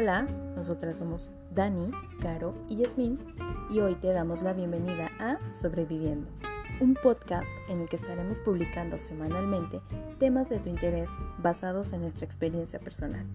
Hola, nosotras somos Dani, Caro y Yasmín y hoy te damos la bienvenida a Sobreviviendo, un podcast en el que estaremos publicando semanalmente temas de tu interés basados en nuestra experiencia personal.